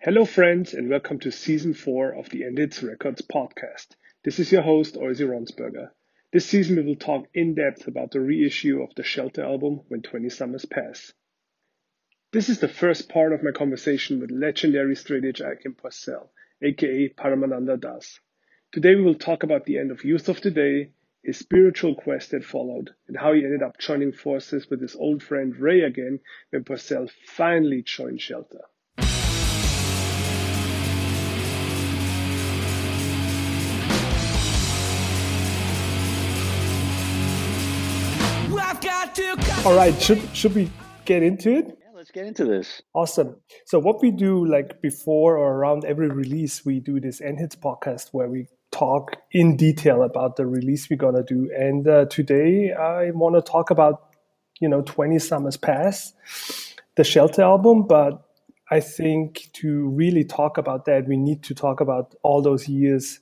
Hello, friends, and welcome to season four of the End Hits Records podcast. This is your host, Oisi Ronsberger. This season, we will talk in depth about the reissue of the Shelter album, When 20 Summers Pass. This is the first part of my conversation with legendary straight edge Kim Porcell, aka Paramananda Das. Today, we will talk about the end of Youth of Today, his spiritual quest that followed, and how he ended up joining forces with his old friend Ray again when Porcell finally joined Shelter. All right, should should we get into it? Yeah, let's get into this. Awesome. So what we do like before or around every release, we do this End Hits podcast where we talk in detail about the release we're gonna do. And uh, today I want to talk about you know 20 Summers Pass, the Shelter album, but I think to really talk about that, we need to talk about all those years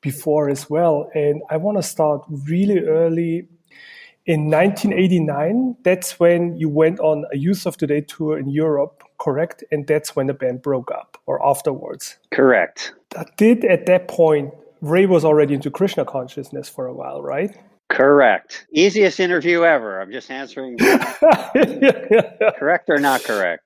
before as well. And I want to start really early in 1989, that's when you went on a Youth of Today tour in Europe, correct? And that's when the band broke up, or afterwards. Correct. That did at that point, Ray was already into Krishna consciousness for a while, right? Correct. Easiest interview ever. I'm just answering. correct or not correct?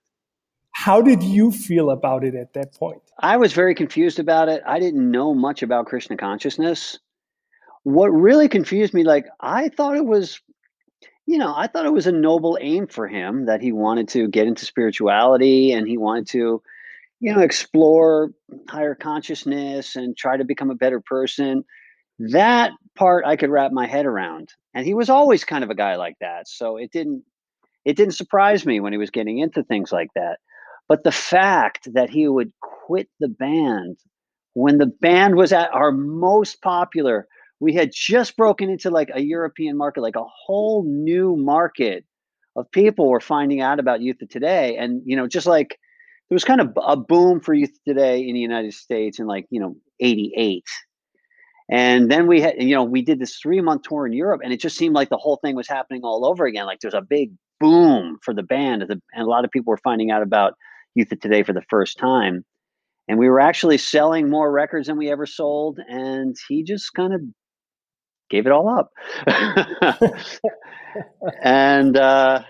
How did you feel about it at that point? I was very confused about it. I didn't know much about Krishna consciousness. What really confused me, like, I thought it was you know, I thought it was a noble aim for him that he wanted to get into spirituality and he wanted to, you know, explore higher consciousness and try to become a better person. That part I could wrap my head around. And he was always kind of a guy like that. So it didn't it didn't surprise me when he was getting into things like that. But the fact that he would quit the band when the band was at our most popular we had just broken into like a European market, like a whole new market of people were finding out about youth of today. And, you know, just like there was kind of a boom for youth of today in the United States in like, you know, 88. And then we had, you know, we did this three month tour in Europe and it just seemed like the whole thing was happening all over again. Like there's a big boom for the band and a lot of people were finding out about youth of today for the first time and we were actually selling more records than we ever sold and he just kind of gave it all up. and uh,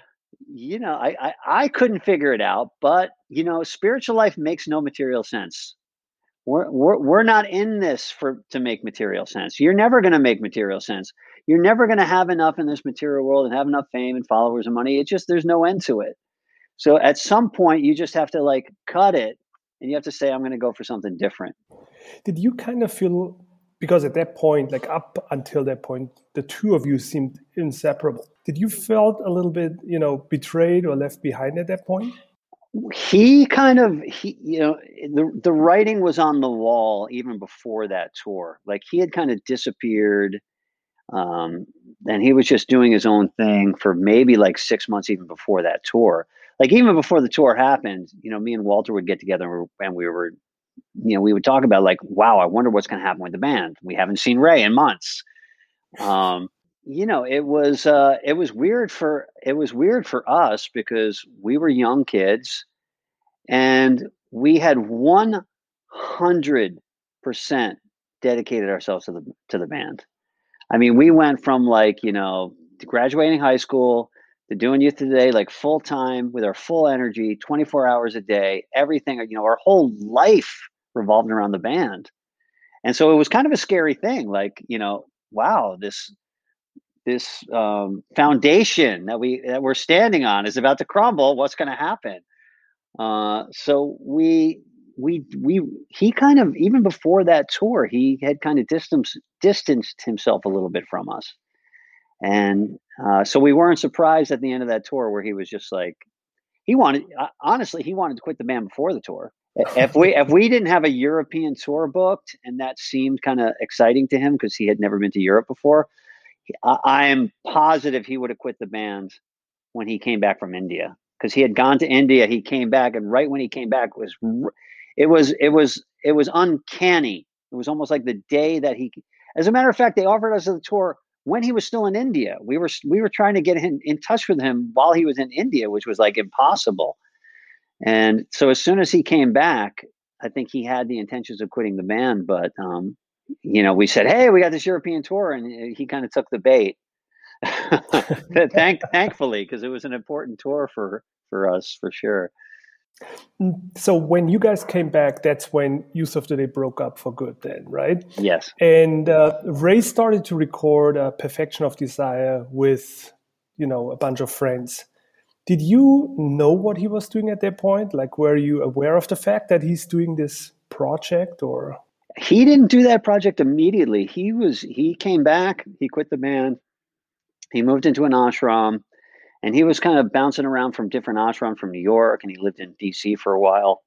you know, I, I I couldn't figure it out, but you know, spiritual life makes no material sense. We're, we're, we're not in this for to make material sense. You're never going to make material sense. You're never going to have enough in this material world and have enough fame and followers and money. It just there's no end to it. So at some point, you just have to like cut it, and you have to say, "I'm going to go for something different." Did you kind of feel because at that point, like up until that point, the two of you seemed inseparable. Did you felt a little bit, you know, betrayed or left behind at that point? He kind of he you know the the writing was on the wall even before that tour. Like he had kind of disappeared um, and he was just doing his own thing for maybe like six months even before that tour like even before the tour happened you know me and walter would get together and we were you know, we would talk about like, wow, I wonder what's going to happen with the band. We haven't seen Ray in months. Um, you know, it was uh, it was weird for it was weird for us because we were young kids, and we had one hundred percent dedicated ourselves to the to the band. I mean, we went from like you know graduating high school doing youth today like full time with our full energy 24 hours a day everything you know our whole life revolved around the band. And so it was kind of a scary thing. Like, you know, wow, this this um, foundation that we that we're standing on is about to crumble. What's going to happen? Uh, so we we we he kind of even before that tour, he had kind of distanced distanced himself a little bit from us, and uh, so we weren't surprised at the end of that tour where he was just like he wanted uh, honestly he wanted to quit the band before the tour if we if we didn't have a European tour booked and that seemed kind of exciting to him because he had never been to Europe before, I, am positive he would have quit the band when he came back from India because he had gone to India. He came back, and right when he came back was it was it was it was uncanny. It was almost like the day that he. As a matter of fact, they offered us a tour when he was still in India. We were we were trying to get him in touch with him while he was in India, which was like impossible And so as soon as he came back, I think he had the intentions of quitting the band, but um, you know, we said, "Hey, we got this European tour," and he kind of took the bait. Thank, thankfully, because it was an important tour for for us for sure. So when you guys came back, that's when Youth of Today broke up for good, then, right? Yes. And uh, Ray started to record uh, "Perfection of Desire" with, you know, a bunch of friends. Did you know what he was doing at that point? Like, were you aware of the fact that he's doing this project, or? He didn't do that project immediately. He was he came back. He quit the band. He moved into an ashram and he was kind of bouncing around from different ashrams from New York, and he lived in DC for a while.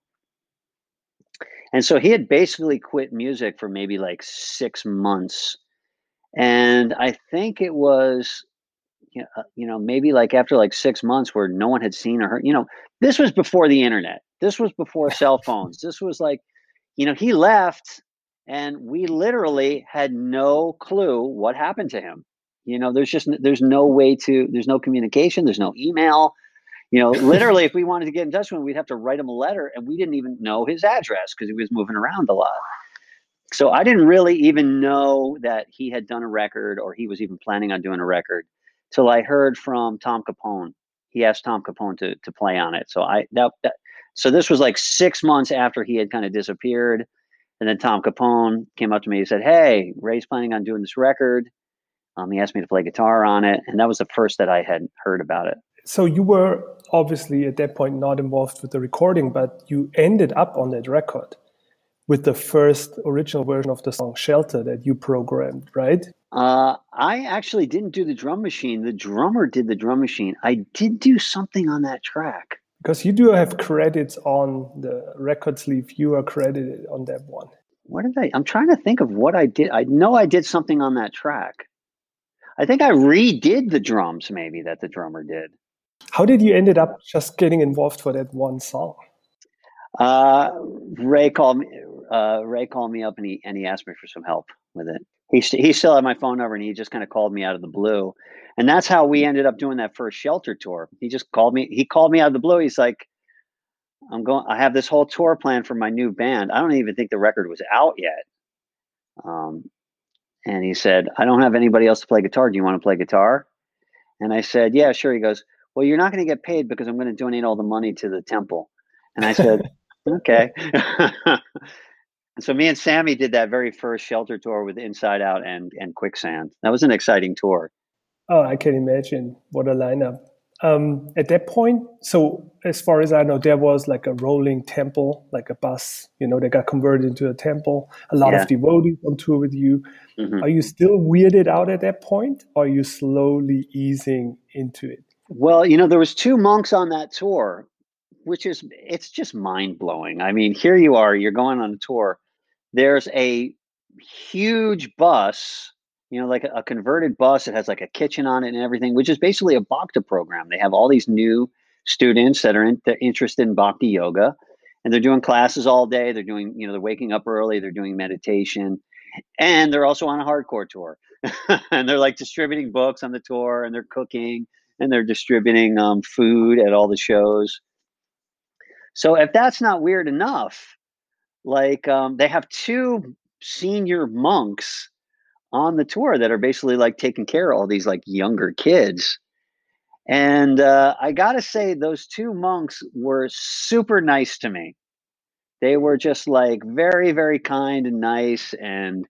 And so he had basically quit music for maybe like six months. And I think it was, you know, uh, you know, maybe like after like six months where no one had seen or heard, you know, this was before the internet. This was before cell phones. This was like, you know, he left and we literally had no clue what happened to him. You know, there's just there's no way to there's no communication, there's no email. You know, literally, if we wanted to get in touch with him, we'd have to write him a letter, and we didn't even know his address because he was moving around a lot. So I didn't really even know that he had done a record or he was even planning on doing a record till I heard from Tom Capone. He asked Tom Capone to to play on it. So I that, that so this was like six months after he had kind of disappeared. And then Tom Capone came up to me and said, Hey, Ray's planning on doing this record. Um, he asked me to play guitar on it, and that was the first that I had heard about it. So you were obviously at that point not involved with the recording, but you ended up on that record with the first original version of the song "Shelter" that you programmed, right? Uh, I actually didn't do the drum machine. The drummer did the drum machine. I did do something on that track. Because you do have credits on the record sleeve. You are credited on that one. What did I? I'm trying to think of what I did. I know I did something on that track. I think I redid the drums maybe that the drummer did. How did you ended up just getting involved for that one song? Uh, Ray called me. Uh, Ray called me up and he and he asked me for some help with it. He he still had my phone number and he just kind of called me out of the blue, and that's how we ended up doing that first shelter tour. He just called me. He called me out of the blue. He's like, "I'm going. I have this whole tour plan for my new band. I don't even think the record was out yet." Um, and he said, I don't have anybody else to play guitar. Do you want to play guitar? And I said, Yeah, sure. He goes, Well, you're not going to get paid because I'm going to donate all the money to the temple. And I said, Okay. and so me and Sammy did that very first shelter tour with Inside Out and, and Quicksand. That was an exciting tour. Oh, I can imagine. What a lineup um, at that point, so as far as I know, there was like a rolling temple, like a bus, you know, that got converted into a temple. A lot yeah. of devotees on tour with you. Mm-hmm. Are you still weirded out at that point, or are you slowly easing into it? Well, you know, there was two monks on that tour, which is it's just mind blowing. I mean, here you are, you're going on a tour. There's a huge bus you know, like a, a, converted bus. It has like a kitchen on it and everything, which is basically a Bhakti program. They have all these new students that are in, interested in Bhakti yoga, and they're doing classes all day. They're doing, you know, they're waking up early. They're doing meditation, and they're also on a hardcore tour, and they're like distributing books on the tour, and they're cooking, and they're distributing um, food at all the shows. So if that's not weird enough, like um, they have two senior monks on the tour that are basically like taking care of all these like younger kids. And uh, I got to say, those two monks were super nice to me. They were just like very, very kind and nice. And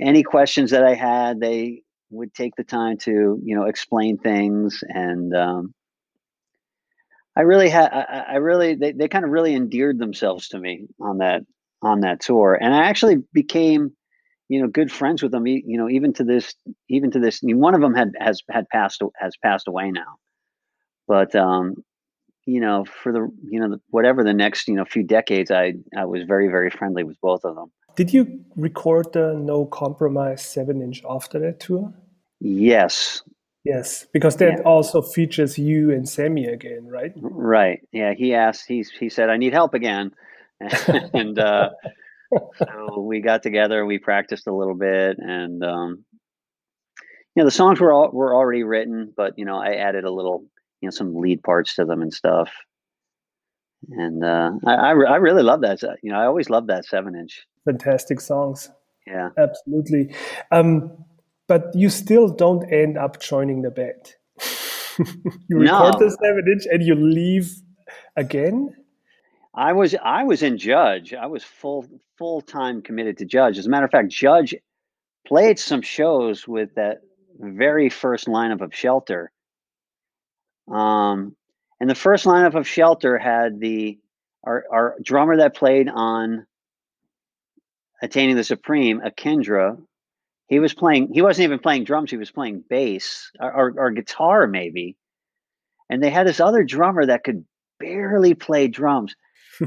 any questions that I had, they would take the time to, you know, explain things. And um, I really had, I, I really, they, they kind of really endeared themselves to me on that, on that tour. And I actually became you know good friends with them you know even to this even to this I mean, one of them had has had passed has passed away now. But um you know for the you know whatever the next you know few decades i i was very very friendly with both of them. Did you record the no compromise seven inch after that tour? Yes. Yes because that yeah. also features you and sammy again right? Right. Yeah he asked he, he said i need help again. And uh so we got together, we practiced a little bit, and um, you know the songs were all, were already written, but you know I added a little, you know, some lead parts to them and stuff. And uh, I, I, I really love that. You know, I always love that seven inch. Fantastic songs. Yeah, absolutely. Um, but you still don't end up joining the band. you record no. the seven inch and you leave again. I was I was in Judge. I was full full time committed to Judge. As a matter of fact, Judge played some shows with that very first lineup of Shelter. Um, and the first lineup of Shelter had the our, our drummer that played on Attaining the Supreme, Ekendra. He was playing. He wasn't even playing drums. He was playing bass or, or, or guitar, maybe. And they had this other drummer that could barely play drums.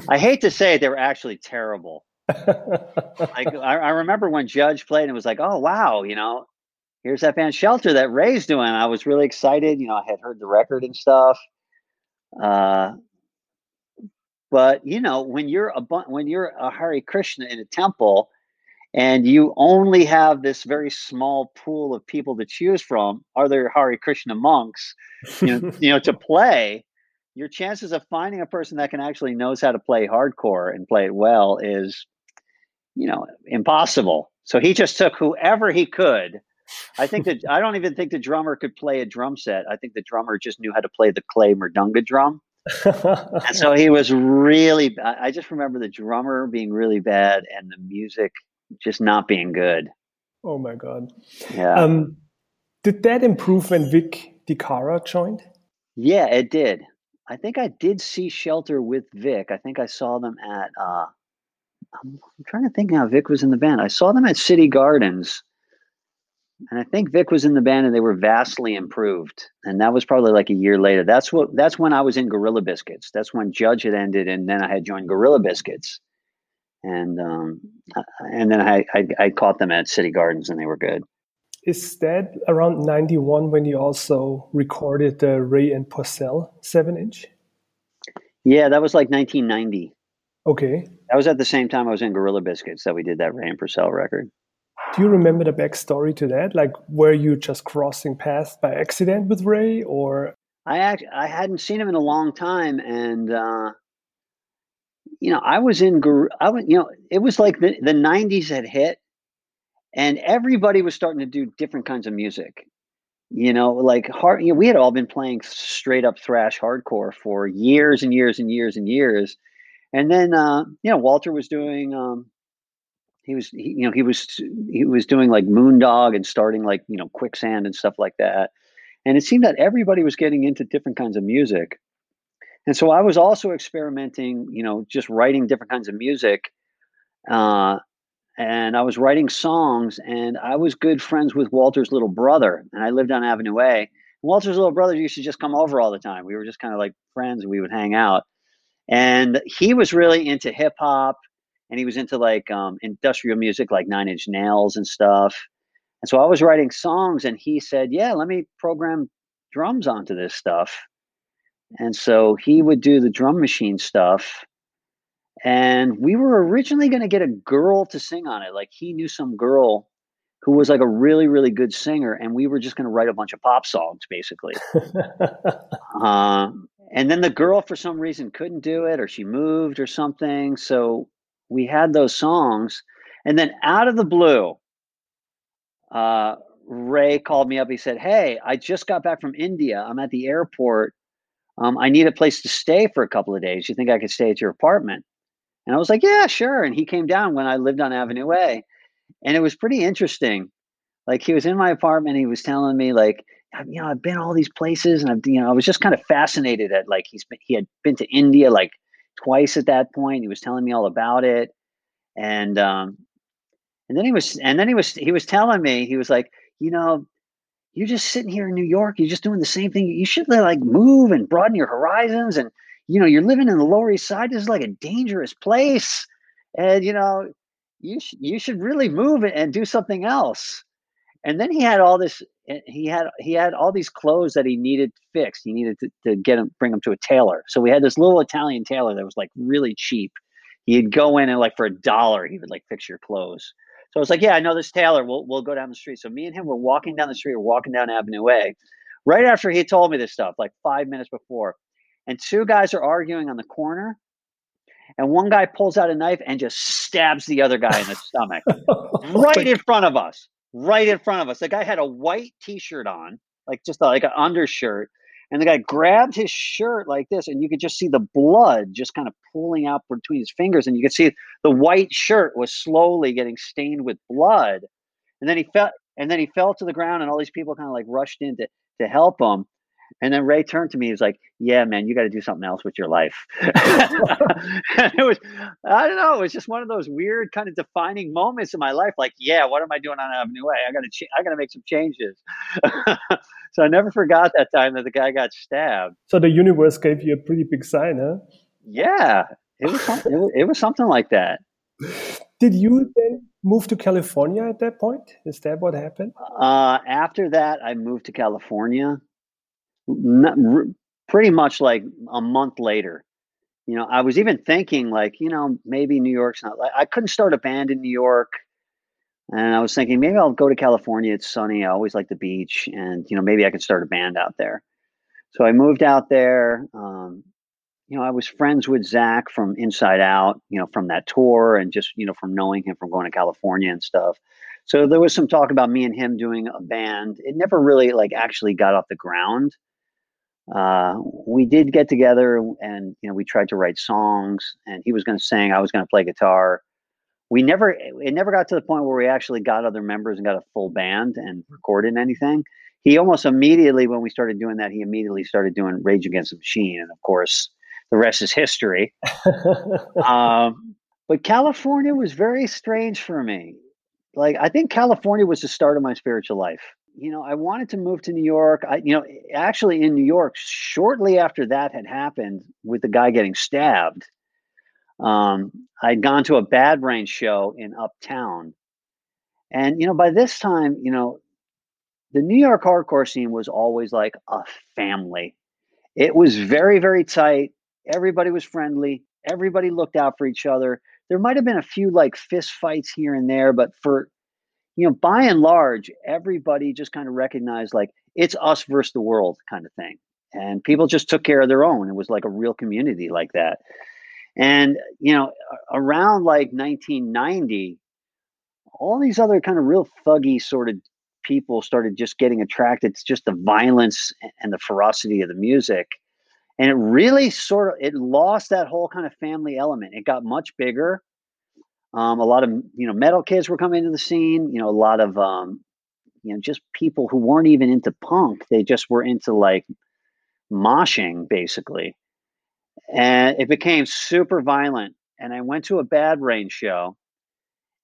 I hate to say it, they were actually terrible. I, I, remember when Judge played, and it was like, oh wow, you know, here's that band Shelter that Ray's doing. I was really excited. You know, I had heard the record and stuff. Uh, but you know, when you're a when you're a Hare Krishna in a temple, and you only have this very small pool of people to choose from, are there Hare Krishna monks, you know, you know, to play? Your chances of finding a person that can actually knows how to play hardcore and play it well is you know, impossible. So he just took whoever he could. I think that I don't even think the drummer could play a drum set. I think the drummer just knew how to play the clay mridanga drum. and so he was really I just remember the drummer being really bad and the music just not being good. Oh my god. Yeah. Um, did that improve when Vic DiCara joined? Yeah, it did. I think I did see Shelter with Vic. I think I saw them at uh, I'm, I'm trying to think now. Vic was in the band. I saw them at City Gardens, and I think Vic was in the band, and they were vastly improved. And that was probably like a year later. That's what. That's when I was in Gorilla Biscuits. That's when Judge had ended, and then I had joined Gorilla Biscuits, and um, and then I, I I caught them at City Gardens, and they were good. Is that around '91 when you also recorded the Ray and Porcell seven inch? Yeah, that was like 1990. Okay. That was at the same time I was in Gorilla Biscuits that we did that Ray and Porcell record. Do you remember the backstory to that? Like, were you just crossing paths by accident with Ray, or? I act, I hadn't seen him in a long time, and uh, you know, I was in I was you know, it was like the the '90s had hit, and everybody was starting to do different kinds of music. You know, like hard. You know, we had all been playing straight up thrash hardcore for years and years and years and years and then, uh, you know, Walter was doing, um, he was, he, you know, he was, he was doing like Moondog and starting like, you know, Quicksand and stuff like that. And it seemed that everybody was getting into different kinds of music. And so I was also experimenting, you know, just writing different kinds of music. Uh, and I was writing songs, and I was good friends with Walter's little brother, and I lived on Avenue A. Walter's little brother used to just come over all the time. We were just kind of like friends, and we would hang out. And he was really into hip hop and he was into like um, industrial music, like Nine Inch Nails and stuff. And so I was writing songs and he said, Yeah, let me program drums onto this stuff. And so he would do the drum machine stuff. And we were originally going to get a girl to sing on it. Like he knew some girl who was like a really, really good singer. And we were just going to write a bunch of pop songs, basically. uh, and then the girl for some reason couldn't do it or she moved or something so we had those songs and then out of the blue uh, ray called me up he said hey i just got back from india i'm at the airport um, i need a place to stay for a couple of days you think i could stay at your apartment and i was like yeah sure and he came down when i lived on avenue a and it was pretty interesting like he was in my apartment he was telling me like you know, I've been all these places, and I've, you know, I was just kind of fascinated at like he's been, he had been to India like twice at that point. He was telling me all about it, and um, and then he was, and then he was, he was telling me, he was like, you know, you're just sitting here in New York, you're just doing the same thing. You should like move and broaden your horizons, and you know, you're living in the Lower East Side. This is like a dangerous place, and you know, you sh- you should really move and do something else. And then he had all this eh, he had he had all these clothes that he needed fixed. He needed to, to get him bring them to a tailor. So we had this little Italian tailor that was like really cheap. He'd go in and like for a dollar he would like fix your clothes. So I was like, yeah, I know this tailor. We'll we'll go down the street. So me and him were walking down the street. We're walking down Avenue A, right after he told me this stuff, like five minutes before. And two guys are arguing on the corner, and one guy pulls out a knife and just stabs the other guy in the stomach oh right in front of us right in front of us. The guy had a white t-shirt on like just uh, a, like an undershirt and the guy grabbed his shirt like this and you could just see the blood just kind of pooling out between his fingers and you could see the white shirt was slowly getting stained with blood and then he fell and then he fell to the ground and all these people kind of like rushed in to, to help him and then Ray turned to me. He's like, "Yeah, man, you got to do something else with your life." it was, I don't know, it was just one of those weird kind of defining moments in my life. Like, yeah, what am I doing on Avenue A? I got to, ch- I got to make some changes. so I never forgot that time that the guy got stabbed. So the universe gave you a pretty big sign, huh? Yeah, it was, some, it was, it was something like that. Did you then move to California at that point? Is that what happened? Uh, after that, I moved to California not, pretty much like a month later. You know, I was even thinking like, you know, maybe New York's not like I couldn't start a band in New York. And I was thinking maybe I'll go to California. It's sunny. I always like the beach, and you know maybe I could start a band out there. So I moved out there. Um, you know, I was friends with Zach from Inside Out. You know, from that tour, and just you know from knowing him from going to California and stuff. So there was some talk about me and him doing a band. It never really like actually got off the ground uh, we did get together and you know we tried to write songs and he was going to sing i was going to play guitar. We never it never got to the point where we actually got other members and got a full band and recorded anything. He almost immediately when we started doing that he immediately started doing rage against the machine and of course the rest is history. Um, but california was very strange for me. Like i think california was the start of my spiritual life you know, I wanted to move to New York. I, you know, actually in New York, shortly after that had happened with the guy getting stabbed, um, I'd gone to a Bad Brain show in Uptown. And, you know, by this time, you know, the New York hardcore scene was always like a family. It was very, very tight. Everybody was friendly. Everybody looked out for each other. There might have been a few like fist fights here and there, but for you know, by and large, everybody just kind of recognized like it's us versus the world kind of thing. And people just took care of their own. It was like a real community like that. And, you know, around like 1990, all these other kind of real thuggy sort of people started just getting attracted to just the violence and the ferocity of the music. And it really sort of it lost that whole kind of family element. It got much bigger um, a lot of you know metal kids were coming into the scene. You know, a lot of um, you know just people who weren't even into punk. They just were into like moshing basically, and it became super violent. And I went to a Bad Brain show,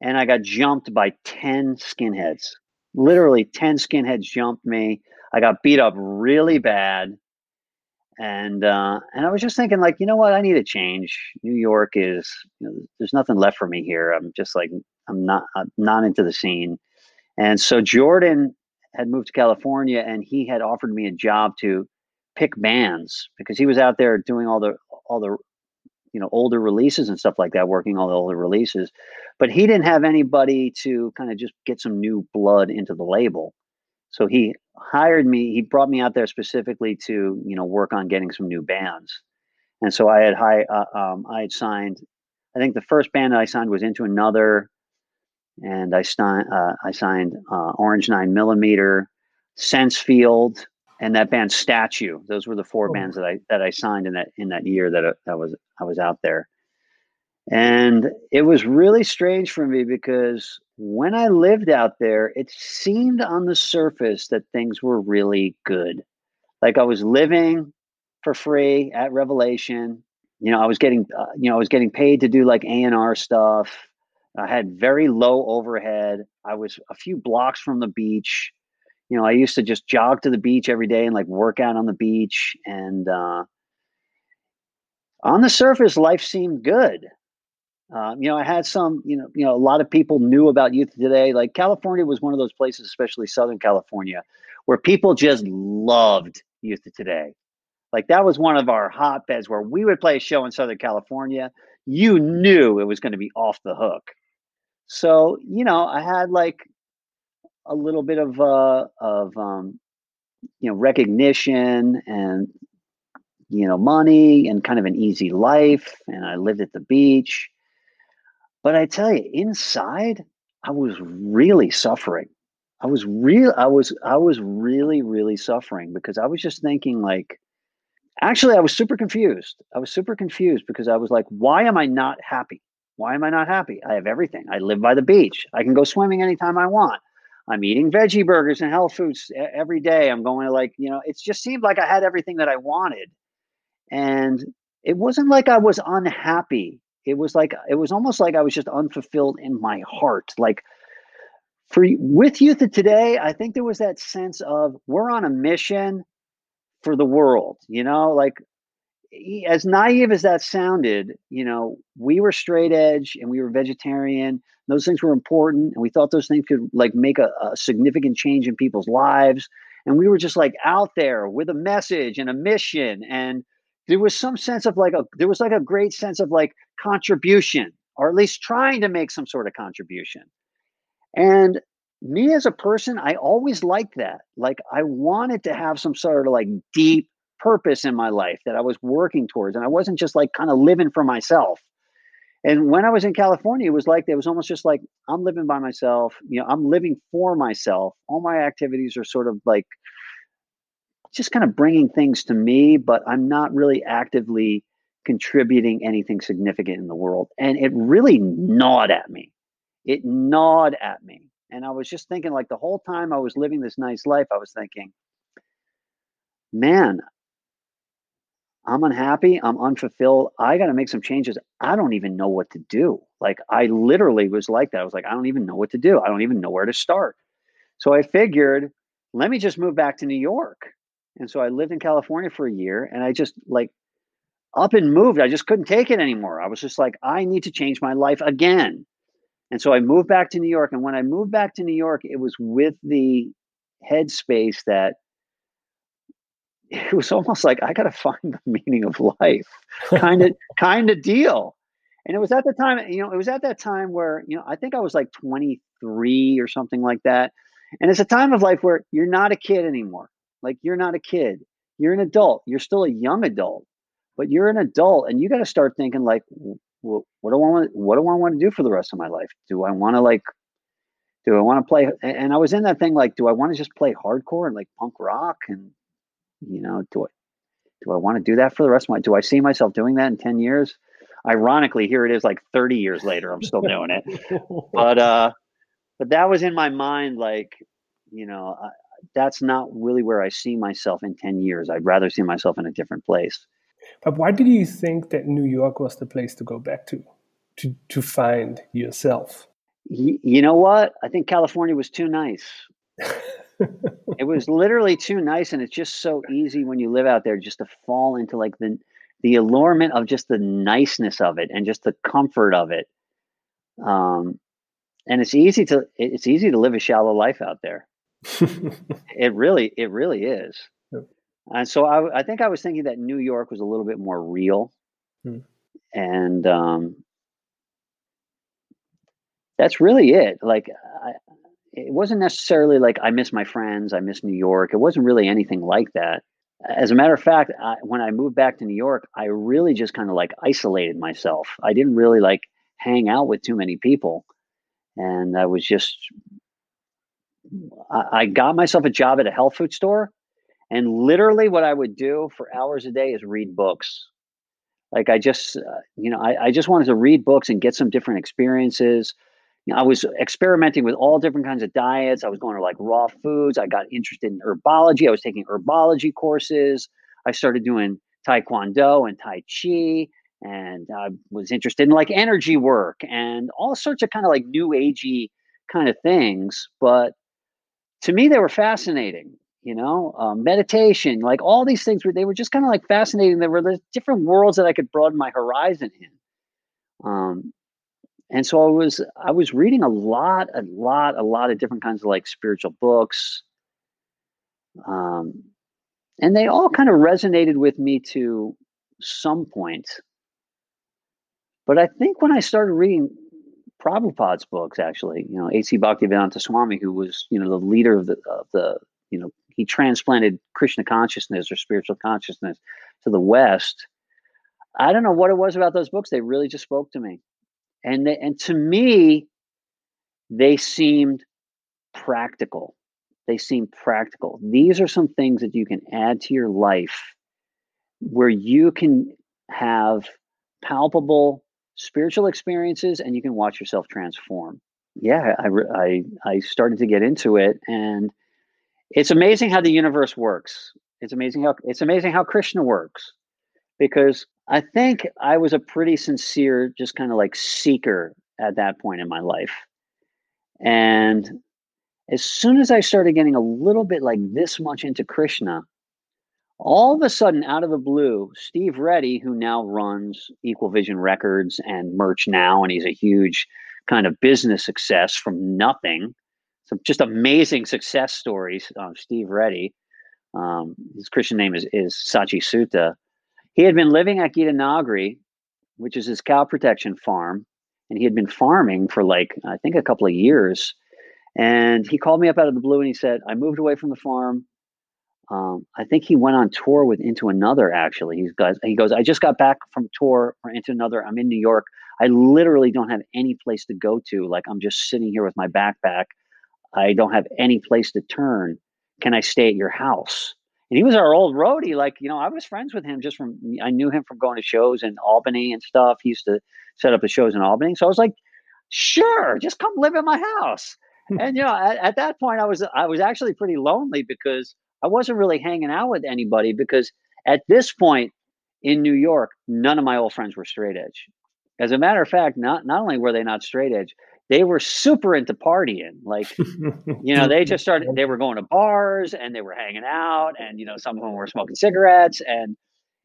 and I got jumped by ten skinheads. Literally, ten skinheads jumped me. I got beat up really bad and uh, and I was just thinking, like, you know what, I need a change. New York is, you know, there's nothing left for me here. I'm just like, I'm not, I'm not into the scene. And so Jordan had moved to California, and he had offered me a job to pick bands because he was out there doing all the all the you know older releases and stuff like that, working all the older releases. But he didn't have anybody to kind of just get some new blood into the label. So he hired me. He brought me out there specifically to you know work on getting some new bands. And so I had high, uh, um, I had signed. I think the first band that I signed was Into Another, and I signed uh, I signed uh, Orange Nine Millimeter, sense field and that band Statue. Those were the four oh. bands that I that I signed in that in that year that uh, that was I was out there. And it was really strange for me because when I lived out there, it seemed on the surface that things were really good. Like I was living for free at Revelation. You know, I was getting, uh, you know, I was getting paid to do like A and R stuff. I had very low overhead. I was a few blocks from the beach. You know, I used to just jog to the beach every day and like work out on the beach. And uh, on the surface, life seemed good. Um, you know, I had some, you know, you know, a lot of people knew about youth today. Like California was one of those places, especially Southern California, where people just loved youth today. Like that was one of our hotbeds where we would play a show in Southern California. You knew it was going to be off the hook. So, you know, I had like a little bit of uh of um, you know recognition and you know, money and kind of an easy life. And I lived at the beach. But I tell you, inside, I was really suffering. I was real I was I was really, really suffering because I was just thinking like actually I was super confused. I was super confused because I was like, why am I not happy? Why am I not happy? I have everything. I live by the beach. I can go swimming anytime I want. I'm eating veggie burgers and health foods every day. I'm going to like, you know, it just seemed like I had everything that I wanted. And it wasn't like I was unhappy. It was like, it was almost like I was just unfulfilled in my heart. Like, for with youth of today, I think there was that sense of we're on a mission for the world, you know, like as naive as that sounded, you know, we were straight edge and we were vegetarian. Those things were important, and we thought those things could like make a, a, significant change in people's lives. And we were just like out there with a message and a mission, and there was some sense of like a there was like a great sense of like contribution, or at least trying to make some sort of contribution. And me as a person, I always liked that. Like I wanted to have some sort of like deep purpose in my life that I was working towards. And I wasn't just like kind of living for myself. And when I was in California, it was like it was almost just like I'm living by myself. You know, I'm living for myself. All my activities are sort of like just kind of bringing things to me, but I'm not really actively contributing anything significant in the world. And it really gnawed at me. It gnawed at me. And I was just thinking, like, the whole time I was living this nice life, I was thinking, man, I'm unhappy. I'm unfulfilled. I got to make some changes. I don't even know what to do. Like, I literally was like that. I was like, I don't even know what to do. I don't even know where to start. So I figured, let me just move back to New York. And so I lived in California for a year and I just like up and moved. I just couldn't take it anymore. I was just like, I need to change my life again. And so I moved back to New York. And when I moved back to New York, it was with the headspace that it was almost like I got to find the meaning of life, kind of, kind of deal. And it was at the time, you know, it was at that time where, you know, I think I was like 23 or something like that. And it's a time of life where you're not a kid anymore. Like you're not a kid. You're an adult. You're still a young adult, but you're an adult and you got to start thinking like, what do I want? What do I want to do for the rest of my life? Do I want to like, do I want to play? And I was in that thing like, do I want to just play hardcore and like punk rock? And you know, do I do I want to do that for the rest of my? Do I see myself doing that in ten years? Ironically, here it is, like thirty years later, I'm still doing it. but uh, but that was in my mind, like, you know, I, that's not really where I see myself in ten years. I'd rather see myself in a different place. But why did you think that New York was the place to go back to, to to find yourself? You know what? I think California was too nice. it was literally too nice, and it's just so easy when you live out there just to fall into like the the allurement of just the niceness of it and just the comfort of it. Um, and it's easy to it's easy to live a shallow life out there. it really it really is. And so I, I think I was thinking that New York was a little bit more real. Hmm. And um, that's really it. Like, I, it wasn't necessarily like I miss my friends, I miss New York. It wasn't really anything like that. As a matter of fact, I, when I moved back to New York, I really just kind of like isolated myself. I didn't really like hang out with too many people. And I was just, I, got myself a job at a health food store and literally, what I would do for hours a day is read books. Like I just, uh, you know, I, I just wanted to read books and get some different experiences. You know, I was experimenting with all different kinds of diets. I was going to like raw foods. I got interested in herbology. I was taking herbology courses. I started doing taekwondo and tai chi and I was interested in like energy work and all sorts of kind of like new agey kind of things. But to me, they were fascinating you know, um, meditation, like all these things were they were just kind of like fascinating. There were different worlds that I could broaden my horizon in. Um, and so I was I was reading a lot, a lot, a lot of different kinds of like spiritual books. Um, and they all kind of resonated with me to some point. But I think when I started reading Prabhupada's books, actually, you know, A.C. Bhaktivedanta Swami, who was, you know, the leader of the, of the you know, he transplanted Krishna consciousness or spiritual consciousness to the West. I don't know what it was about those books. They really just spoke to me, and they, and to me, they seemed practical. They seemed practical. These are some things that you can add to your life where you can have palpable spiritual experiences and you can watch yourself transform. Yeah, I, I, I started to get into it and it's amazing how the universe works. It's amazing how it's amazing how Krishna works because I think I was a pretty sincere, just kind of like seeker at that point in my life. And as soon as I started getting a little bit like this much into Krishna, all of a sudden, out of the blue, Steve Reddy, who now runs Equal Vision Records and Merch Now, and he's a huge kind of business success from nothing. Some just amazing success stories. Uh, Steve Reddy, um, his Christian name is, is Sachi Sutta. He had been living at Gita Nagari, which is his cow protection farm, and he had been farming for like, I think, a couple of years. And he called me up out of the blue and he said, I moved away from the farm. Um, I think he went on tour with Into Another. Actually, he's guys. He goes, I just got back from tour for Into Another. I'm in New York. I literally don't have any place to go to. Like I'm just sitting here with my backpack. I don't have any place to turn. Can I stay at your house? And he was our old roadie. Like you know, I was friends with him just from. I knew him from going to shows in Albany and stuff. He used to set up the shows in Albany. So I was like, sure, just come live in my house. and you know, at, at that point, I was I was actually pretty lonely because I wasn't really hanging out with anybody because at this point in New York, none of my old friends were straight edge. As a matter of fact, not not only were they not straight edge, they were super into partying. Like, you know, they just started. They were going to bars and they were hanging out, and you know, some of them were smoking cigarettes, and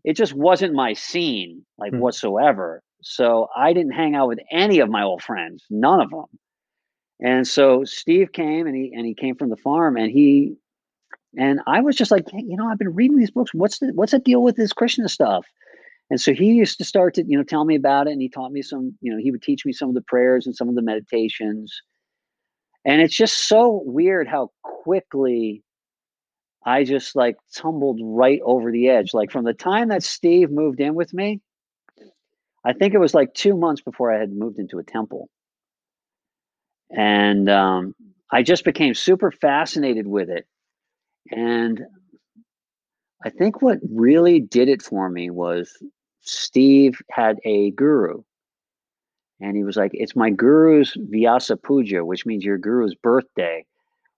it just wasn't my scene, like mm. whatsoever. So I didn't hang out with any of my old friends, none of them. And so Steve came and he and he came from the farm and he and I was just like, hey, you know, I've been reading these books. What's the what's the deal with this Krishna stuff? And so he used to start to, you know, tell me about it. And he taught me some, you know, he would teach me some of the prayers and some of the meditations. And it's just so weird how quickly I just like tumbled right over the edge. Like from the time that Steve moved in with me, I think it was like two months before I had moved into a temple. And um, I just became super fascinated with it. And I think what really did it for me was Steve had a guru. And he was like, It's my guru's Vyasa Puja, which means your guru's birthday,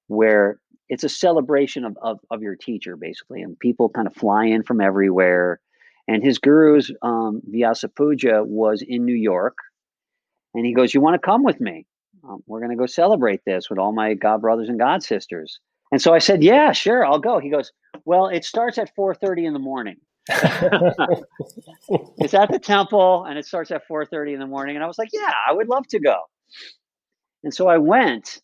where it's a celebration of, of, of your teacher, basically. And people kind of fly in from everywhere. And his guru's um, Vyasa Puja was in New York. And he goes, You want to come with me? Um, we're going to go celebrate this with all my God brothers and God sisters. And so I said, "Yeah, sure, I'll go." He goes, "Well, it starts at 4:30 in the morning." it's at the temple and it starts at 4:30 in the morning and I was like, "Yeah, I would love to go." And so I went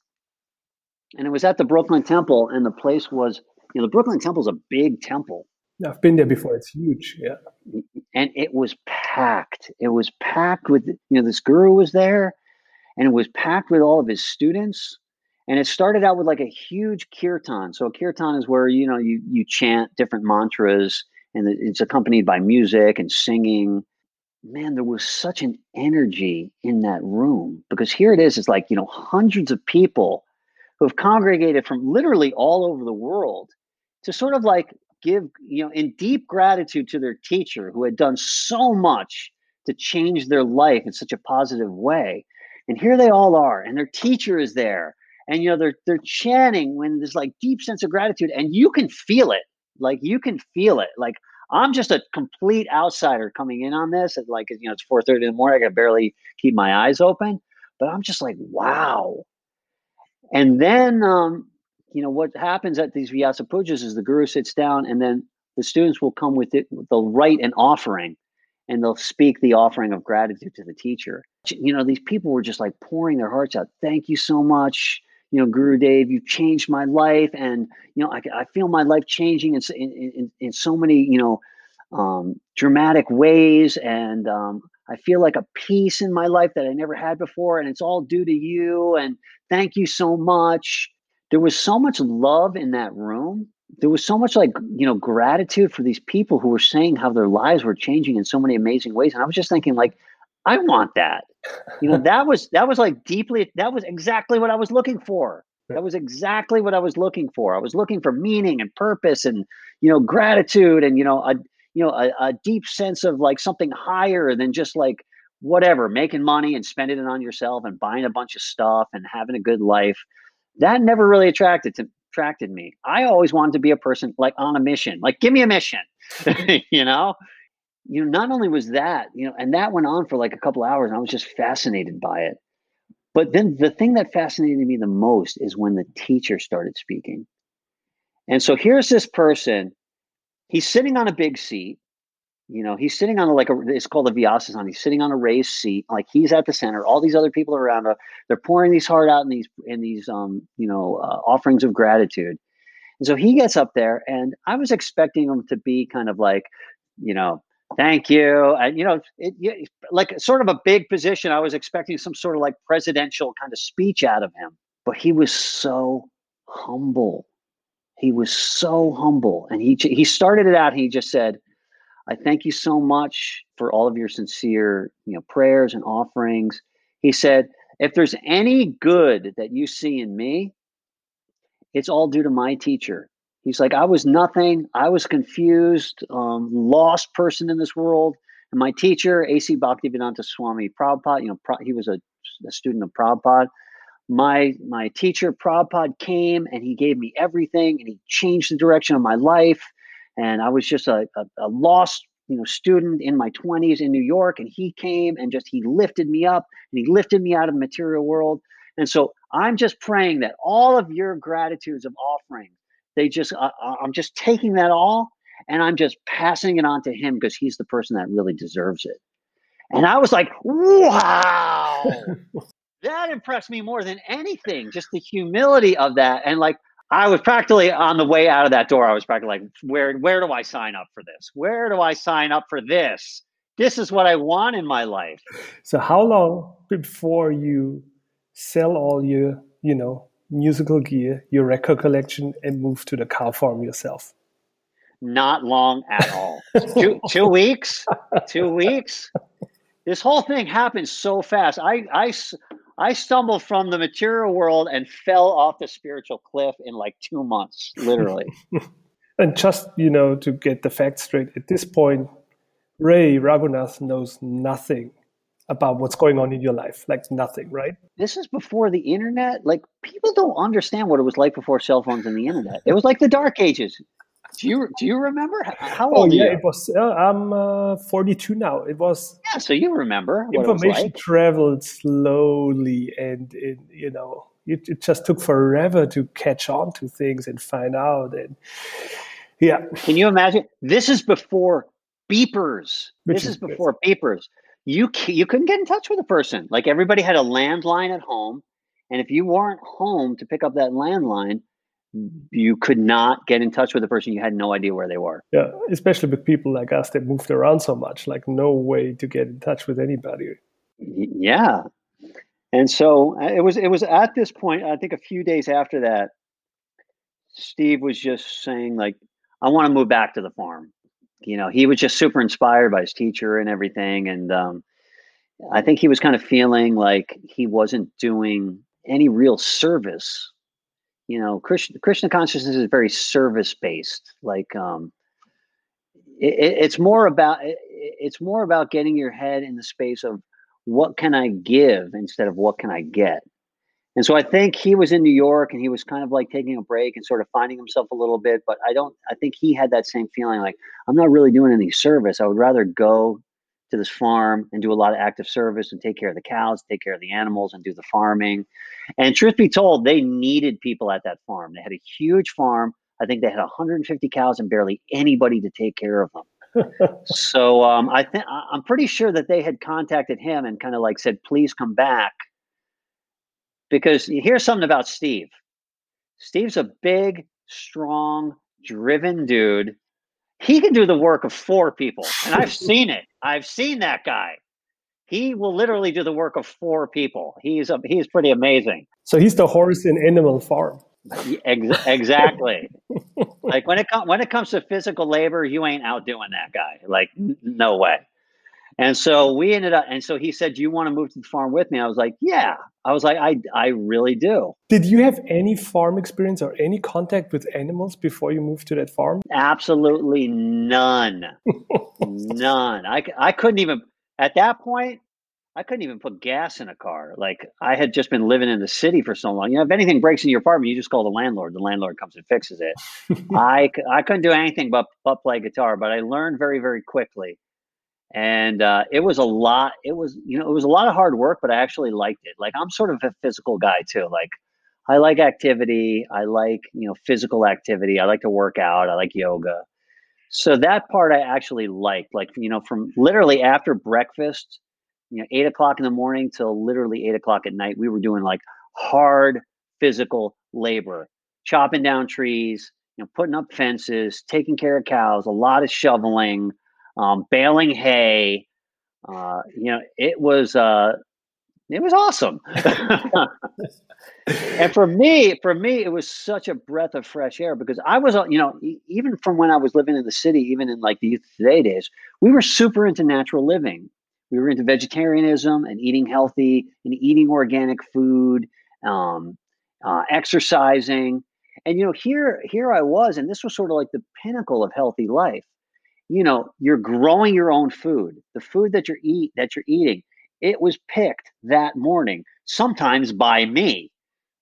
and it was at the Brooklyn Temple and the place was, you know, the Brooklyn Temple is a big temple. Yeah, I've been there before. It's huge. Yeah. And it was packed. It was packed with, you know, this guru was there and it was packed with all of his students and it started out with like a huge kirtan. So a kirtan is where you know you you chant different mantras, and it's accompanied by music and singing. Man, there was such an energy in that room because here it is. It's like you know hundreds of people who have congregated from literally all over the world to sort of like give you know in deep gratitude to their teacher who had done so much to change their life in such a positive way and here they all are and their teacher is there and you know they're they're chanting when there's like deep sense of gratitude and you can feel it. Like you can feel it. Like i'm just a complete outsider coming in on this like you know it's 4.30 in the morning i can barely keep my eyes open but i'm just like wow. And then um you know what happens at these vyasa pujas is the guru sits down and then the students will come with it they'll write an offering and they'll speak the offering of gratitude to the teacher. You know these people were just like pouring their hearts out. Thank you so much you know, Gurudev, you've changed my life, and you know, I, I feel my life changing in in, in, in so many you know um, dramatic ways, and um, I feel like a peace in my life that I never had before, and it's all due to you. And thank you so much. There was so much love in that room, there was so much like you know gratitude for these people who were saying how their lives were changing in so many amazing ways and i was just thinking like i want that you know that was that was like deeply that was exactly what i was looking for. That was exactly what i was looking for. I was looking for meaning and purpose and you know gratitude and you know a you know a, a deep sense of like something higher than just like whatever making money and spending it on yourself and buying a bunch of stuff and having a good life. That never really attracted to attracted me. I always wanted to be a person like on a mission, like give me a mission, you know? You know, not only was that, you know, and that went on for like a couple hours. and I was just fascinated by it. But then the thing that fascinated me the most is when the teacher started speaking. And so here's this person, he's sitting on a big seat. You know, he's sitting on a, like a, it's called a Vyasasana. He's sitting on a raised seat, like he's at the center. All these other people are around, him, they're pouring these heart out in these in these um you know uh, offerings of gratitude. And so he gets up there, and I was expecting him to be kind of like, you know, thank you, and you know, it, it, like sort of a big position. I was expecting some sort of like presidential kind of speech out of him, but he was so humble. He was so humble, and he he started it out. He just said I thank you so much for all of your sincere, you know, prayers and offerings. He said, if there's any good that you see in me, it's all due to my teacher. He's like, I was nothing. I was confused, um, lost person in this world. And my teacher, A.C. Bhaktivedanta Swami Prabhupada, you know, he was a, a student of Prabhupada. My my teacher Prabhupada came and he gave me everything and he changed the direction of my life and I was just a, a, a lost you know student in my 20s in New York and he came and just he lifted me up and he lifted me out of the material world and so I'm just praying that all of your gratitudes of offering they just uh, I'm just taking that all and I'm just passing it on to him because he's the person that really deserves it and I was like wow that impressed me more than anything just the humility of that and like I was practically on the way out of that door. I was practically like, where where do I sign up for this? Where do I sign up for this? This is what I want in my life. So how long before you sell all your, you know, musical gear, your record collection, and move to the cow farm yourself? Not long at all. two, two weeks. Two weeks. This whole thing happened so fast. I, I, I stumbled from the material world and fell off the spiritual cliff in like two months, literally. and just, you know, to get the facts straight, at this point, Ray Raghunath knows nothing about what's going on in your life, like nothing, right? This is before the internet. Like people don't understand what it was like before cell phones and the internet. It was like the dark ages. Do you do you remember how oh, old? Oh yeah, it was. Uh, I'm uh, 42 now. It was. Yeah, so you remember. information like. traveled slowly, and it, you know, it, it just took forever to catch on to things and find out. And yeah, can you imagine? This is before beepers. Which this is, is before beepers. You you couldn't get in touch with a person. Like everybody had a landline at home, and if you weren't home to pick up that landline, you could not get in touch with the person you had no idea where they were. Yeah especially with people like us that moved around so much like no way to get in touch with anybody. Yeah. And so uh, it was it was at this point i think a few days after that steve was just saying like i want to move back to the farm you know he was just super inspired by his teacher and everything and um, i think he was kind of feeling like he wasn't doing any real service. You know krishna, krishna consciousness is very service based like um it, it's more about it's more about getting your head in the space of what can i give instead of what can i get and so i think he was in new york and he was kind of like taking a break and sort of finding himself a little bit but i don't i think he had that same feeling like i'm not really doing any service i would rather go to this farm and do a lot of active service and take care of the cows, take care of the animals, and do the farming. And truth be told, they needed people at that farm. They had a huge farm. I think they had 150 cows and barely anybody to take care of them. so um, I think I'm pretty sure that they had contacted him and kind of like said, "Please come back," because here's something about Steve. Steve's a big, strong, driven dude he can do the work of four people. And I've seen it. I've seen that guy. He will literally do the work of four people. He's a, he's pretty amazing. So he's the horse in Animal Farm. Ex- exactly. like when it comes when it comes to physical labor, you ain't outdoing that guy. Like n- no way. And so we ended up, and so he said, "Do you want to move to the farm with me?" I was like, "Yeah." I was like, "I I really do." Did you have any farm experience or any contact with animals before you moved to that farm? Absolutely none, none. I I couldn't even at that point. I couldn't even put gas in a car. Like I had just been living in the city for so long. You know, if anything breaks in your apartment, you just call the landlord. The landlord comes and fixes it. I, I couldn't do anything but but play guitar. But I learned very very quickly, and uh, it was a lot. It was you know it was a lot of hard work, but I actually liked it. Like I'm sort of a physical guy too. Like I like activity. I like you know physical activity. I like to work out. I like yoga. So that part I actually liked. Like you know from literally after breakfast you know, eight o'clock in the morning till literally eight o'clock at night, we were doing like hard physical labor, chopping down trees, you know, putting up fences, taking care of cows, a lot of shoveling, um, baling hay. Uh, you know, it was uh, it was awesome. and for me, for me, it was such a breath of fresh air because I was, you know, even from when I was living in the city, even in like the youth today days, we were super into natural living we were into vegetarianism and eating healthy and eating organic food, um, uh, exercising. And you know, here here I was, and this was sort of like the pinnacle of healthy life. You know, you're growing your own food. The food that you're eat that you're eating, it was picked that morning, sometimes by me.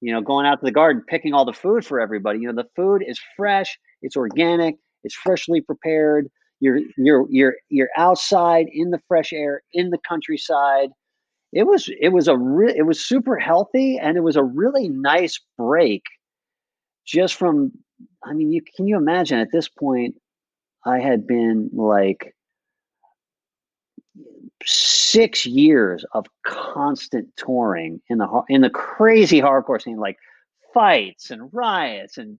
You know, going out to the garden, picking all the food for everybody. You know, the food is fresh, it's organic, it's freshly prepared you're you're you're you're outside in the fresh air in the countryside. It was it was a re- it was super healthy and it was a really nice break just from I mean you can you imagine at this point I had been like 6 years of constant touring in the in the crazy hardcore scene like fights and riots and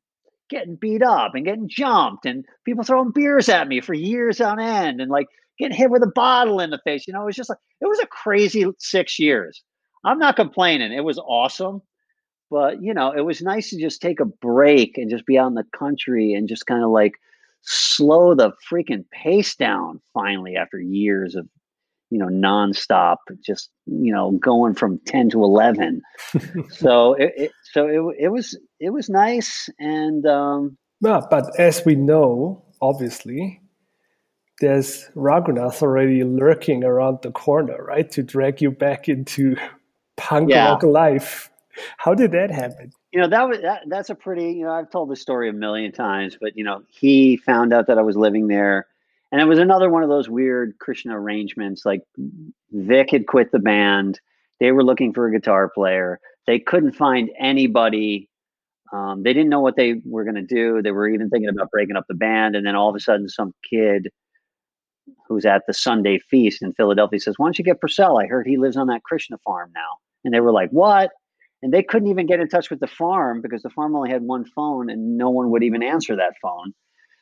getting beat up and getting jumped and people throwing beers at me for years on end and like getting hit with a bottle in the face. You know, it was just like it was a crazy six years. I'm not complaining. It was awesome. But you know, it was nice to just take a break and just be out in the country and just kind of like slow the freaking pace down finally after years of you know nonstop just you know going from 10 to 11 so it, it, so it, it was it was nice and um yeah, but as we know obviously there's Raghunath already lurking around the corner right to drag you back into punk yeah. rock life. How did that happen you know that was that, that's a pretty you know i've told this story a million times but you know he found out that i was living there and it was another one of those weird Krishna arrangements. Like Vic had quit the band. They were looking for a guitar player. They couldn't find anybody. Um, they didn't know what they were going to do. They were even thinking about breaking up the band. And then all of a sudden, some kid who's at the Sunday feast in Philadelphia says, Why don't you get Porcell I heard he lives on that Krishna farm now. And they were like, What? And they couldn't even get in touch with the farm because the farm only had one phone and no one would even answer that phone.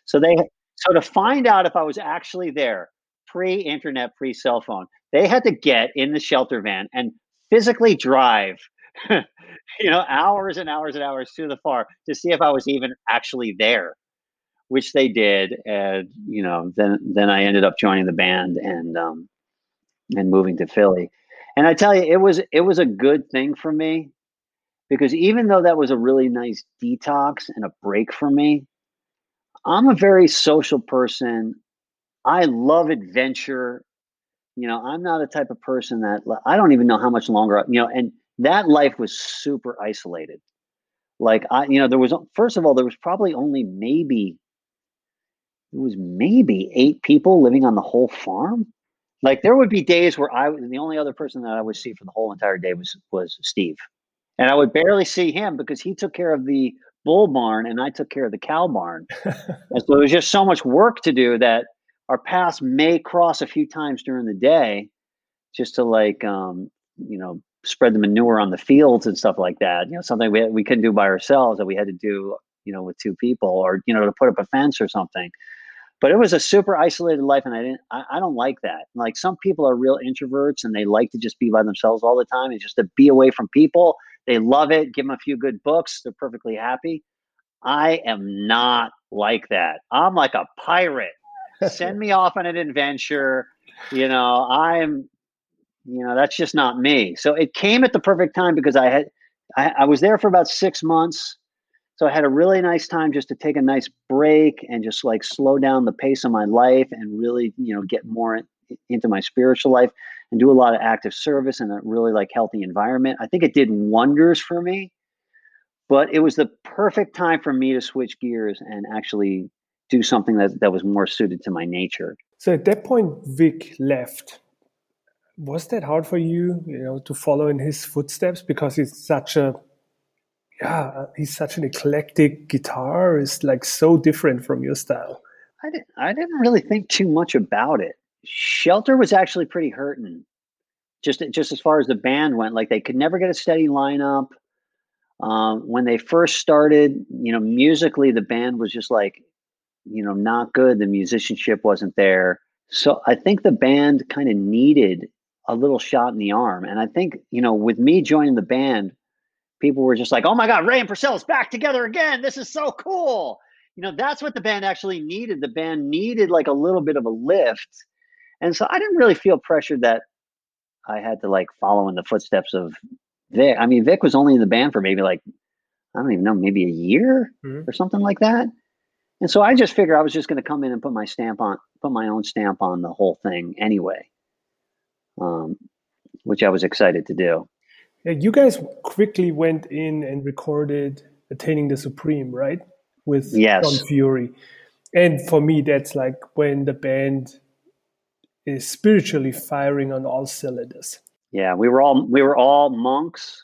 So they so to find out if I was actually there, pre-internet, pre-cell phone, they had to get in the shelter van and physically drive, you know, hours and hours and hours to the farm to see if I was even actually there, which they did. And you know, then then I ended up joining the band and um, and moving to Philly. And I tell you, it was it was a good thing for me because even though that was a really nice detox and a break for me, I'm a very social person. I love adventure. You know, I'm not a type of person that I don't even know how much longer, you know, and that life was super isolated. Like I, you know, there was first of all, there was probably only maybe it was maybe eight people living on the whole farm. Like there would be days where I the only other person that I would see for the whole entire day was was Steve. And I would barely see him because he took care of the bull barn and I took care of the cow barn. and so it was just so much work to do that our paths may cross a few times during the day just to like um, you know spread the manure on the fields and stuff like that. You know, something we we couldn't do by ourselves that we had to do, you know, with two people or you know to put up a fence or something. But it was a super isolated life, and I didn't. I, I don't like that. Like some people are real introverts, and they like to just be by themselves all the time, and just to be away from people they love it. Give them a few good books, they're perfectly happy. I am not like that. I'm like a pirate. Send me off on an adventure. You know, I'm, you know, that's just not me. So it came at the perfect time because I had, I, I was there for about six months. So I had a really nice time just to take a nice break and just like slow down the pace of my life and really, you know, get more into my spiritual life and do a lot of active service in a really like healthy environment. I think it did wonders for me but it was the perfect time for me to switch gears and actually do something that, that was more suited to my nature. So at that point, Vic left. Was that hard for you, you know, to follow in his footsteps because he's such a, yeah, he's such an eclectic guitar. It's like so different from your style. I didn't, I didn't really think too much about it. Shelter was actually pretty hurting, just just as far as the band went. Like they could never get a steady lineup. Um, when they first started, you know, musically the band was just like, you know, not good. The musicianship wasn't there. So I think the band kind of needed a little shot in the arm. And I think, you know, with me joining the band, people were just like, oh my God, Ray and Porcell's back together again. This is so cool. You know, that's what the band actually needed. The band needed like a little bit of a lift. And so I didn't really feel pressured that I had to like follow in the footsteps of Vic. I mean, Vic was only in the band for maybe like, I don't even know, maybe a year mm-hmm. or something like that. And so I just figured I was just going to come in and put my stamp on, put my own stamp on the whole thing anyway, um, which I was excited to do. Yeah, you guys quickly went in and recorded "Attaining the Supreme," right? With yes. John Fury, and for me, that's like when the band is spiritually firing on all cylinders. Yeah, we were all we were all monks,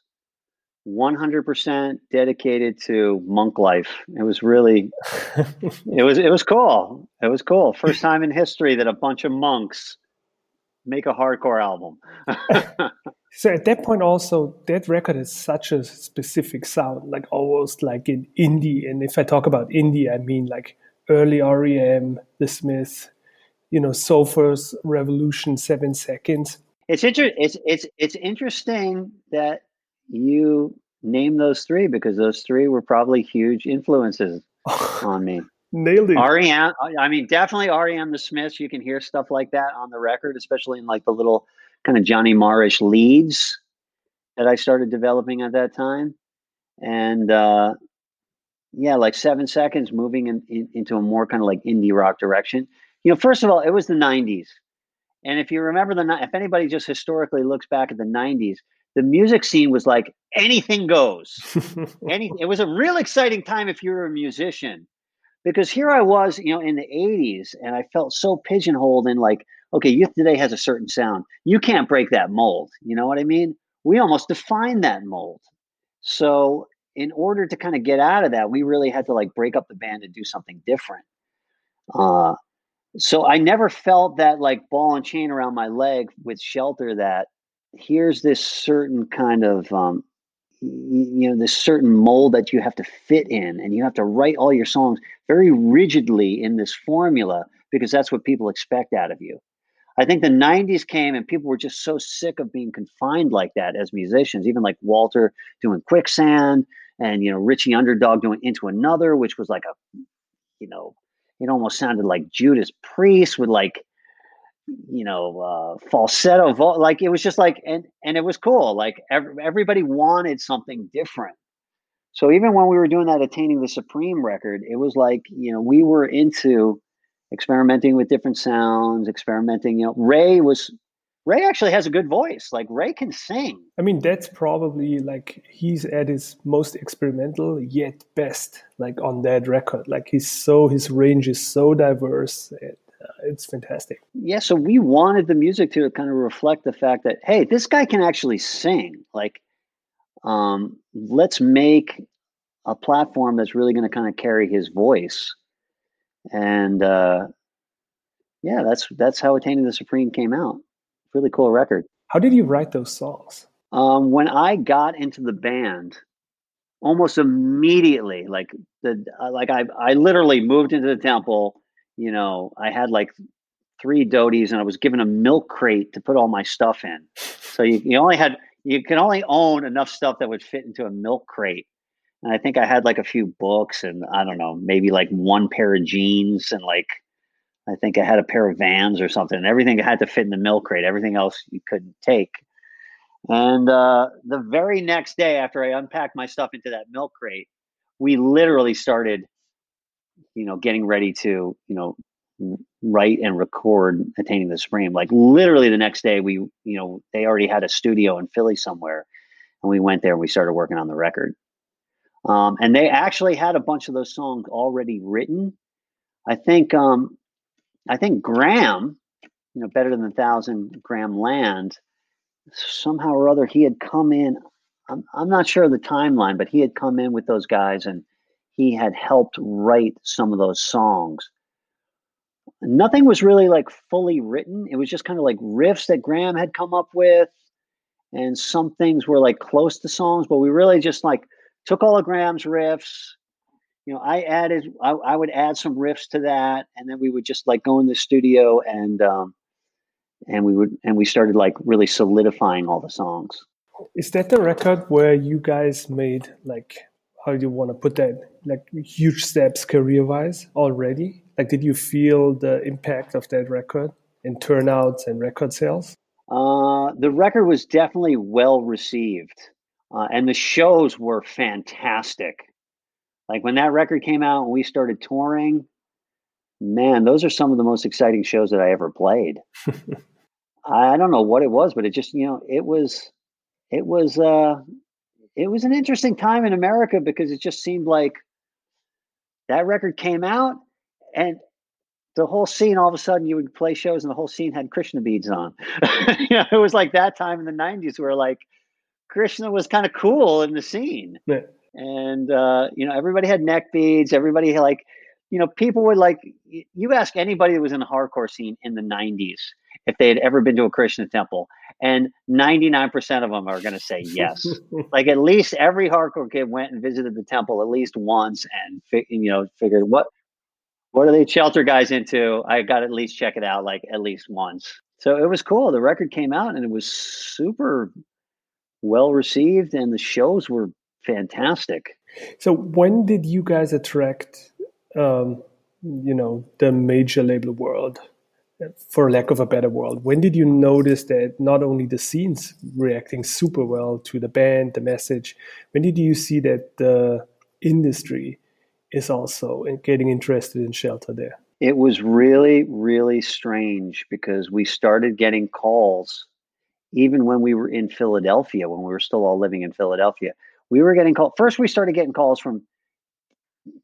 one hundred percent dedicated to monk life. It was really, it was it was cool. It was cool. First time in history that a bunch of monks make a hardcore album. so at that point, also that record has such a specific sound, like almost like in indie. And if I talk about indie, I mean like early REM, The Smiths, you know, Soulforce Revolution, Seven Seconds it's inter- it's it's it's interesting that you name those three because those three were probably huge influences on me. Nailed it. REM, I mean, definitely REM the Smiths. You can hear stuff like that on the record, especially in like the little kind of Johnny Marrish leads that I started developing at that time. And uh, yeah, like seven seconds moving in, in, into a more kind of like indie rock direction. You know, first of all, it was the 90s. And if you remember the, if anybody just historically looks back at the 90s, the music scene was like anything goes. Any, it was a real exciting time if you were a musician, because here I was, you know, in the 80s, and I felt so pigeonholed in like, okay, youth today has a certain sound. You can't break that mold. You know what I mean? We almost defined that mold. So in order to kind of get out of that, we really had to like break up the band and do something different. Uh, so I never felt that like ball and chain around my leg with shelter that here's this certain kind of um, you know this certain mold that you have to fit in and you have to write all your songs very rigidly in this formula because that's what people expect out of you. I think the 90s came and people were just so sick of being confined like that as musicians even like walter doing quicksand and you know richie underdog doing into another which was like a you know it almost sounded like Judas Priest with like you know uh, falsetto vo- like it was just like and and it was cool like every, everybody wanted something different. So even when we were doing that attaining the supreme record it was like you know we were into experimenting with different sounds experimenting you know ray was Ray actually has a good voice. Like Ray can sing. I mean, that's probably like he's at his most experimental yet best, like on that record. Like he's so his range is so diverse. It, uh, it's fantastic. Yeah, so we wanted the music to kind of reflect the fact that hey, this guy can actually sing. Like, um, let's make a platform that's really going to kind of carry his voice. And uh, yeah, that's that's how Attaining the Supreme came out really cool record. How did you write those songs? Um, when I got into the band, almost immediately, like the uh, like I I literally moved into the temple. You know, I had like three dhotis, and I was given a milk crate to put all my stuff in. So you, you only had you can only own enough stuff that would fit into a milk crate. And I think I had like a few books and I don't know, maybe like one pair of jeans and like I think I had a pair of vans or something. And everything had to fit in the milk crate. Everything else you couldn't take. And uh, the very next day after I unpacked my stuff into that milk crate, we literally started, you know, getting ready to, you know, write and record attaining the supreme like literally the next day we you know they already had a studio in philly somewhere and we went there and we started working on the record um, and they actually had a bunch of those songs already written i think um, i think graham you know better than a thousand graham land somehow or other he had come in I'm, I'm not sure of the timeline but he had come in with those guys and he had helped write some of those songs nothing was really like fully written. It was just kind of like riffs that Graham had come up with, and some things were like close to songs, but we really just like took all of Graham's riffs. You know, I added, I, I would add some riffs to that, and then we would just like go in the studio and um, and we would and we started like really solidifying all the songs. Is that the record where you guys made like how do you want to put that like huge steps career wise already? Like, did you feel the impact of that record in turnouts and record sales? Uh, the record was definitely well received, uh, and the shows were fantastic. Like when that record came out and we started touring, man, those are some of the most exciting shows that I ever played. I don't know what it was, but it just you know it was it was uh it was an interesting time in America because it just seemed like that record came out and the whole scene all of a sudden you would play shows and the whole scene had krishna beads on you know it was like that time in the 90s where like krishna was kind of cool in the scene yeah. And uh, you know everybody had neck beads everybody had, like you know people would like you ask anybody that was in the hardcore scene in the 90s if they had ever been to a krishna temple and 99% of them are going to say yes like at least every hardcore kid went and visited the temple at least once and you know figured what what are they shelter guys into? I got at least check it out like at least once. So it was cool. The record came out and it was super well received and the shows were fantastic. So when did you guys attract um, you know, the major label world? For lack of a better word, when did you notice that not only the scenes reacting super well to the band, the message, when did you see that the industry is also getting interested in shelter there. It was really, really strange because we started getting calls even when we were in Philadelphia, when we were still all living in Philadelphia. We were getting called. First, we started getting calls from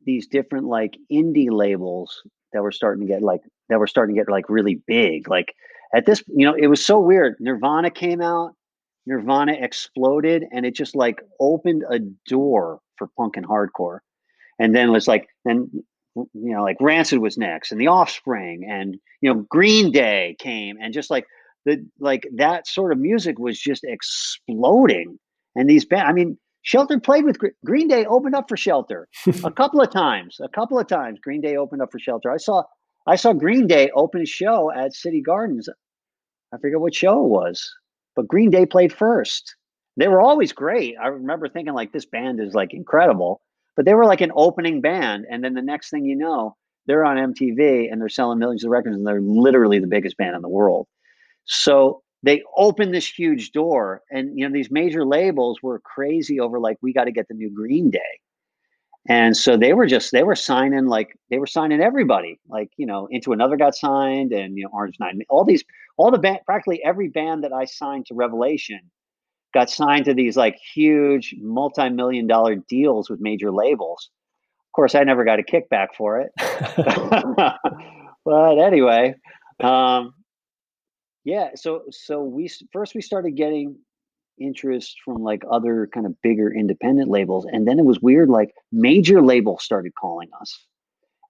these different like indie labels that were starting to get like that were starting to get like really big. Like at this, you know, it was so weird. Nirvana came out, Nirvana exploded, and it just like opened a door for punk and hardcore and then it was like then you know like rancid was next and the offspring and you know green day came and just like the like that sort of music was just exploding and these bands i mean shelter played with green day opened up for shelter a couple of times a couple of times green day opened up for shelter. I saw i saw green day open a show at city gardens. I forget what show it was but green day played first. They were always great. I remember thinking like this band is like incredible but they were like an opening band, and then the next thing you know, they're on MTV and they're selling millions of records, and they're literally the biggest band in the world. So they opened this huge door, and you know these major labels were crazy over like we got to get the new Green Day, and so they were just they were signing like they were signing everybody like you know into another got signed and you know Orange Nine all these all the band practically every band that I signed to Revelation got signed to these like huge multi-million dollar deals with major labels. Of course, I never got a kickback for it. but anyway, um, yeah. So so we first we started getting interest from like other kind of bigger independent labels, and then it was weird. Like major labels started calling us,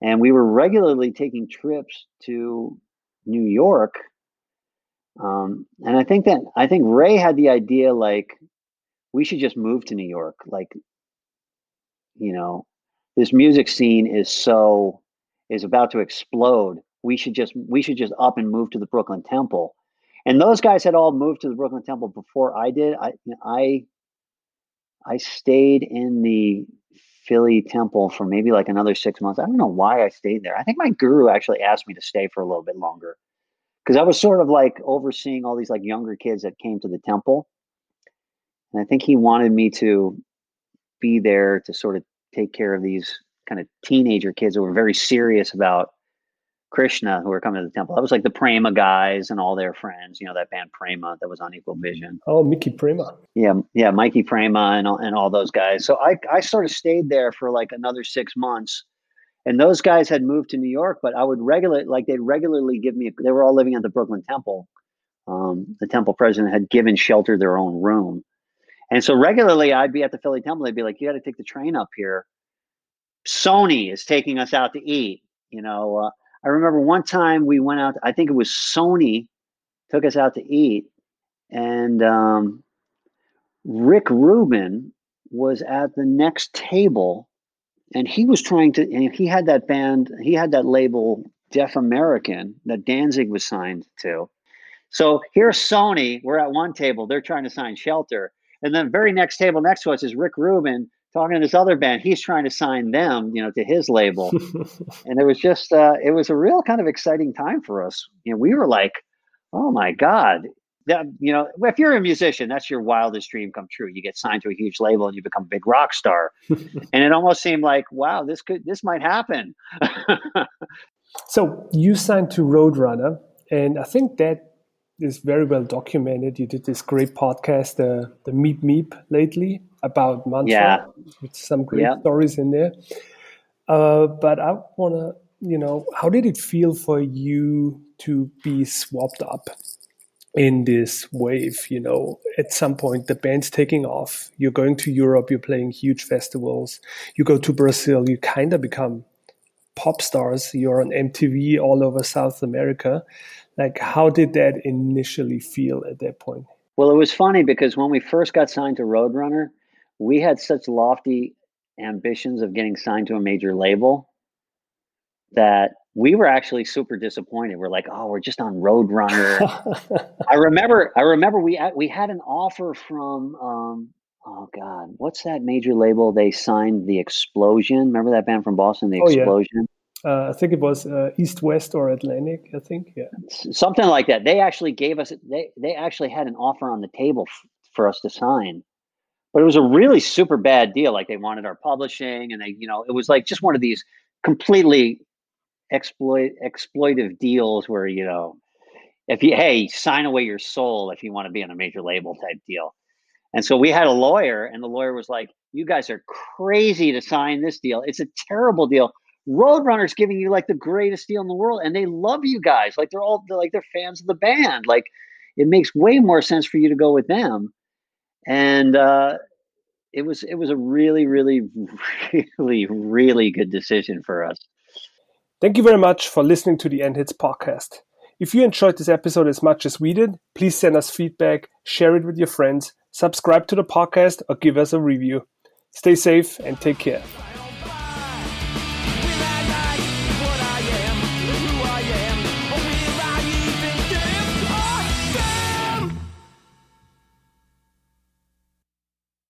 and we were regularly taking trips to New York um, and I think that I think Ray had the idea like we should just move to New York. Like, you know, this music scene is so is about to explode. We should just we should just up and move to the Brooklyn Temple. And those guys had all moved to the Brooklyn Temple before I did. I I I stayed in the Philly Temple for maybe like another six months. I don't know why I stayed there. I think my guru actually asked me to stay for a little bit longer because I was sort of like overseeing all these like younger kids that came to the temple. And I think he wanted me to be there to sort of take care of these kind of teenager kids who were very serious about Krishna who were coming to the temple. That was like the Prema guys and all their friends, you know, that band Prema that was on Equal Vision. Oh, Mickey Prema. Yeah, yeah, Mikey Prema and all, and all those guys. So I, I sort of stayed there for like another six months. And those guys had moved to New York, but I would regularly, like they'd regularly give me, they were all living at the Brooklyn Temple. Um, the temple president had given shelter their own room. And so regularly I'd be at the Philly Temple. They'd be like, you got to take the train up here. Sony is taking us out to eat. You know, uh, I remember one time we went out, I think it was Sony took us out to eat. And um, Rick Rubin was at the next table and he was trying to, and he had that band, he had that label Def American that Danzig was signed to. So here's Sony. We're at one table. They're trying to sign Shelter. And then the very next table next to us is Rick Rubin talking to this other band. He's trying to sign them, you know, to his label. and it was just, uh, it was a real kind of exciting time for us. You know, we were like, oh my God. That, you know, if you're a musician, that's your wildest dream come true. You get signed to a huge label and you become a big rock star. and it almost seemed like, wow, this could, this might happen. so you signed to Roadrunner. And I think that is very well documented. You did this great podcast, uh, the Meep Meep, lately about Mantra yeah. with some great yeah. stories in there. Uh, but I want to, you know, how did it feel for you to be swapped up in this wave? You know, at some point the band's taking off. You're going to Europe. You're playing huge festivals. You go to Brazil. You kind of become pop stars. You're on MTV all over South America. Like, how did that initially feel at that point? Well, it was funny because when we first got signed to Roadrunner, we had such lofty ambitions of getting signed to a major label that we were actually super disappointed. We're like, oh, we're just on Roadrunner. I remember, I remember we we had an offer from, um, oh God, what's that major label? They signed the Explosion. Remember that band from Boston, the oh, Explosion? Yeah. Uh, I think it was uh, East West or Atlantic. I think, yeah, something like that. They actually gave us they they actually had an offer on the table f- for us to sign but it was a really super bad deal. Like they wanted our publishing, and they, you know, it was like just one of these completely exploit exploitive deals where you know, if you hey sign away your soul if you want to be on a major label type deal. And so we had a lawyer, and the lawyer was like, "You guys are crazy to sign this deal. It's a terrible deal. Roadrunner's giving you like the greatest deal in the world, and they love you guys. Like they're all they're like they're fans of the band. Like it makes way more sense for you to go with them." And uh, it was it was a really really really really good decision for us. Thank you very much for listening to the End Hits podcast. If you enjoyed this episode as much as we did, please send us feedback, share it with your friends, subscribe to the podcast, or give us a review. Stay safe and take care.